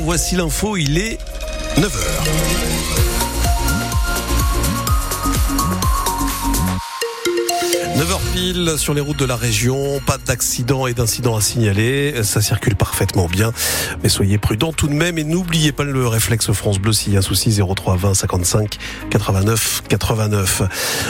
voici l'info, il est 9h. 9h pile sur les routes de la région, pas d'accident et d'incidents à signaler, ça circule parfaitement bien, mais soyez prudents tout de même et n'oubliez pas le réflexe France Bleu s'il y a un souci 03 20 55 89 89.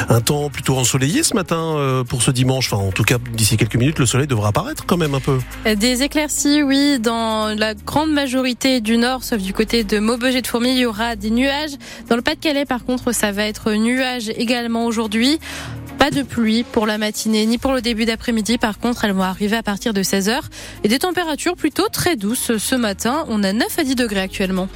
Un temps plutôt ensoleillé ce matin euh, pour ce dimanche, enfin en tout cas d'ici quelques minutes le soleil devra apparaître quand même un peu. Des éclaircies, oui, dans la grande majorité du nord, sauf du côté de Maubeuge et de Fourmi, il y aura des nuages. Dans le Pas-de-Calais, par contre, ça va être nuages également aujourd'hui. Pas de pluie pour la matinée ni pour le début d'après-midi. Par contre, elles vont arriver à partir de 16h. Et des températures plutôt très douces ce matin. On a 9 à 10 degrés actuellement.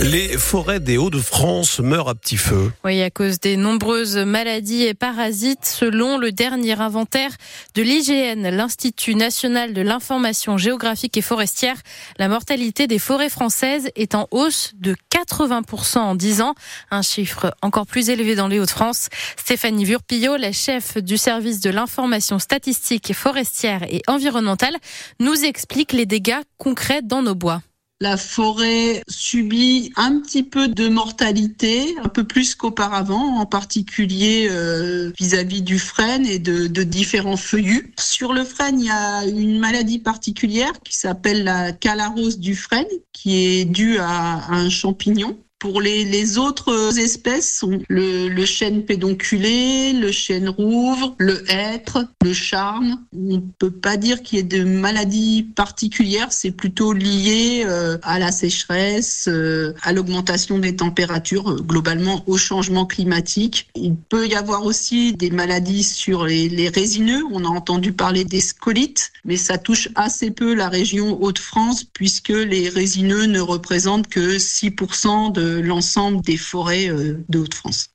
Les forêts des Hauts-de-France meurent à petit feu. Oui, à cause des nombreuses maladies et parasites, selon le dernier inventaire de l'IGN, l'Institut national de l'information géographique et forestière, la mortalité des forêts françaises est en hausse de 80% en 10 ans, un chiffre encore plus élevé dans les Hauts-de-France. Stéphanie Vurpillot, la chef du service de l'information statistique forestière et environnementale, nous explique les dégâts concrets dans nos bois. La forêt subit un petit peu de mortalité, un peu plus qu'auparavant, en particulier euh, vis-à-vis du frêne et de, de, différents feuillus. Sur le frêne, il y a une maladie particulière qui s'appelle la calarose du frêne, qui est due à, à un champignon. Pour les, autres espèces, sont le, chêne pédonculé, le chêne rouvre, le hêtre, le charme. On ne peut pas dire qu'il y ait de maladies particulières, c'est plutôt lié euh, à la sécheresse, euh, à l'augmentation des températures, euh, globalement au changement climatique. Il peut y avoir aussi des maladies sur les, les résineux. On a entendu parler des scolites, mais ça touche assez peu la région Hauts-de-France puisque les résineux ne représentent que 6% de l'ensemble des forêts euh, de Haute-France.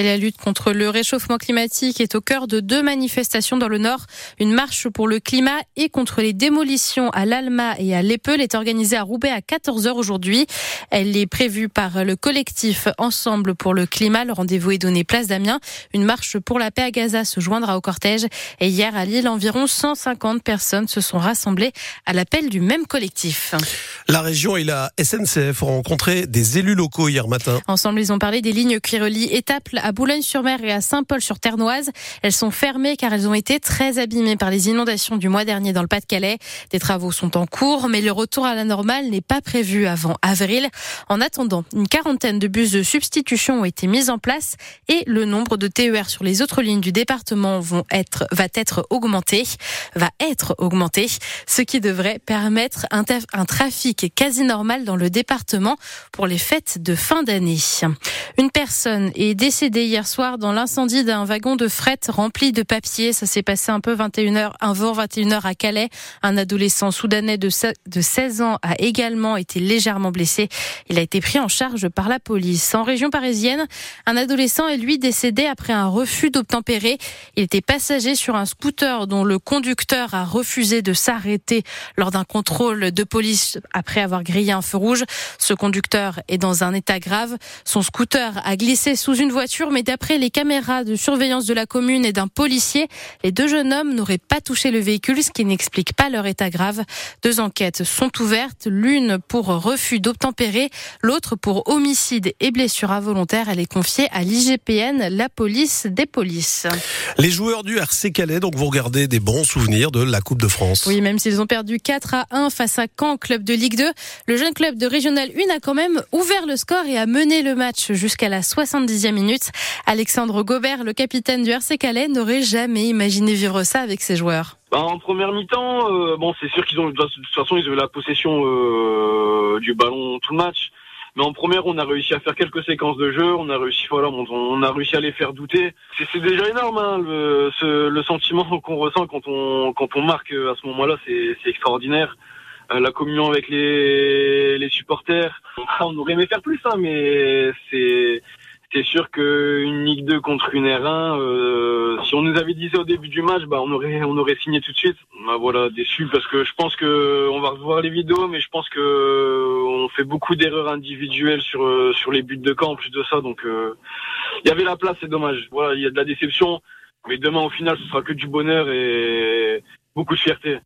Et la lutte contre le réchauffement climatique est au cœur de deux manifestations dans le Nord. Une marche pour le climat et contre les démolitions à l'Alma et à l'Epeul est organisée à Roubaix à 14h aujourd'hui. Elle est prévue par le collectif Ensemble pour le climat. Le rendez-vous est donné place d'Amiens. Une marche pour la paix à Gaza se joindra au cortège. Et hier à Lille, environ 150 personnes se sont rassemblées à l'appel du même collectif. La région et la SNCF ont rencontré des élus locaux hier matin. Ensemble, ils ont parlé des lignes qui relient Étaples à Boulogne-sur-Mer et à Saint-Paul-sur-Ternoise. Elles sont fermées car elles ont été très abîmées par les inondations du mois dernier dans le Pas-de-Calais. Des travaux sont en cours, mais le retour à la normale n'est pas prévu avant avril. En attendant, une quarantaine de bus de substitution ont été mis en place et le nombre de TER sur les autres lignes du département vont être, va être augmenté, va être augmenté, ce qui devrait permettre un, un trafic quasi normal dans le département pour les fêtes de fin d'année. Une personne est décédée hier soir dans l'incendie d'un wagon de fret rempli de papier. Ça s'est passé un peu 21h, un 21h à Calais. Un adolescent soudanais de 16 ans a également été légèrement blessé. Il a été pris en charge par la police. En région parisienne, un adolescent est lui décédé après un refus d'obtempérer. Il était passager sur un scooter dont le conducteur a refusé de s'arrêter lors d'un contrôle de police après avoir grillé un feu rouge. Ce conducteur est dans un état grave. Son scooter a glissé sous une voiture mais d'après les caméras de surveillance de la commune et d'un policier, les deux jeunes hommes n'auraient pas touché le véhicule, ce qui n'explique pas leur état grave. Deux enquêtes sont ouvertes, l'une pour refus d'obtempérer, l'autre pour homicide et blessure involontaire. Elle est confiée à l'IGPN, la police des polices. Les joueurs du RC Calais, donc vous regardez des bons souvenirs de la Coupe de France. Oui, même s'ils ont perdu 4 à 1 face à Caen, club de Ligue 2, le jeune club de Régional 1 a quand même ouvert le score et a mené le match jusqu'à la 70e minute. Alexandre Gobert, le capitaine du RC Calais, n'aurait jamais imaginé vivre ça avec ses joueurs. Bah, en première mi-temps, euh, bon, c'est sûr qu'ils ont de toute façon ils avaient la possession euh, du ballon tout le match. Mais en première, on a réussi à faire quelques séquences de jeu, on a réussi, à les faire douter. C'est déjà énorme, hein, le, ce, sentiment qu'on ressent quand on marque à ce moment-là, c'est extraordinaire. Euh, la communion avec les, supporters, on aurait aimé faire plus, hein, mais c'est c'est sûr qu'une Ligue 2 contre une R1, euh, si on nous avait dit ça au début du match, bah on aurait on aurait signé tout de suite. Bah voilà, déçu parce que je pense que on va revoir les vidéos, mais je pense que on fait beaucoup d'erreurs individuelles sur sur les buts de camp en plus de ça. Donc euh, il y avait la place, c'est dommage. Voilà, il y a de la déception, mais demain au final ce sera que du bonheur et beaucoup de fierté.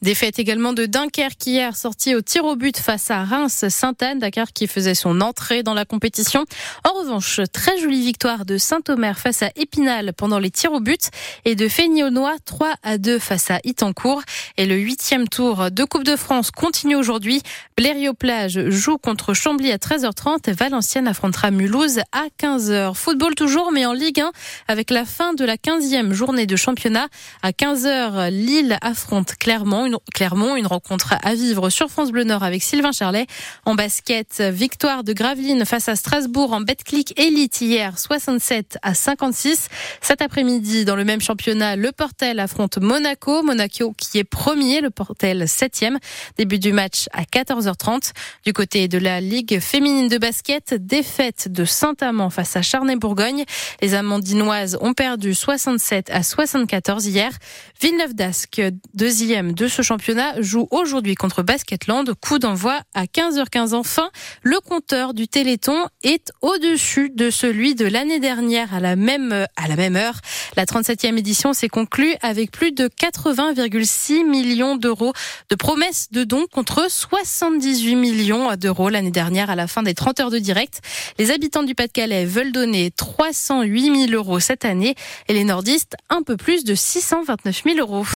Défaite également de Dunkerque hier, sorti au tir au but face à Reims-Sainte-Anne. Dakar qui faisait son entrée dans la compétition. En revanche, très jolie victoire de Saint-Omer face à Épinal pendant les tirs au but et de Fénionois 3 à 2 face à Itancourt. Et le huitième tour de Coupe de France continue aujourd'hui. Blériot-Plage joue contre Chambly à 13h30. Valenciennes affrontera Mulhouse à 15h. Football toujours, mais en Ligue 1 avec la fin de la 15e journée de championnat. À 15h, Lille affronte Clermont. Clermont, une rencontre à vivre sur France Bleu Nord avec Sylvain Charlet. En basket, victoire de Gravelines face à Strasbourg en Betclic Elite hier, 67 à 56. Cet après-midi, dans le même championnat, le Portel affronte Monaco. Monaco qui est premier, le Portel 7e. Début du match à 14h30. Du côté de la Ligue féminine de basket, défaite de Saint-Amand face à Charnay-Bourgogne. Les Amandinoises ont perdu 67 à 74 hier. Villeneuve d'Ascq, deuxième de ce championnat, joue aujourd'hui contre Basketland. Coup d'envoi à 15h15. Enfin, le compteur du Téléthon est au-dessus de celui de l'année dernière à la même, à la même heure. La 37e édition s'est conclue avec plus de 80,6 millions d'euros de promesses de dons contre 78 millions d'euros l'année dernière à la fin des 30 heures de direct. Les habitants du Pas-de-Calais veulent donner 308 000 euros cette année et les nordistes un peu plus de 629 000 euros.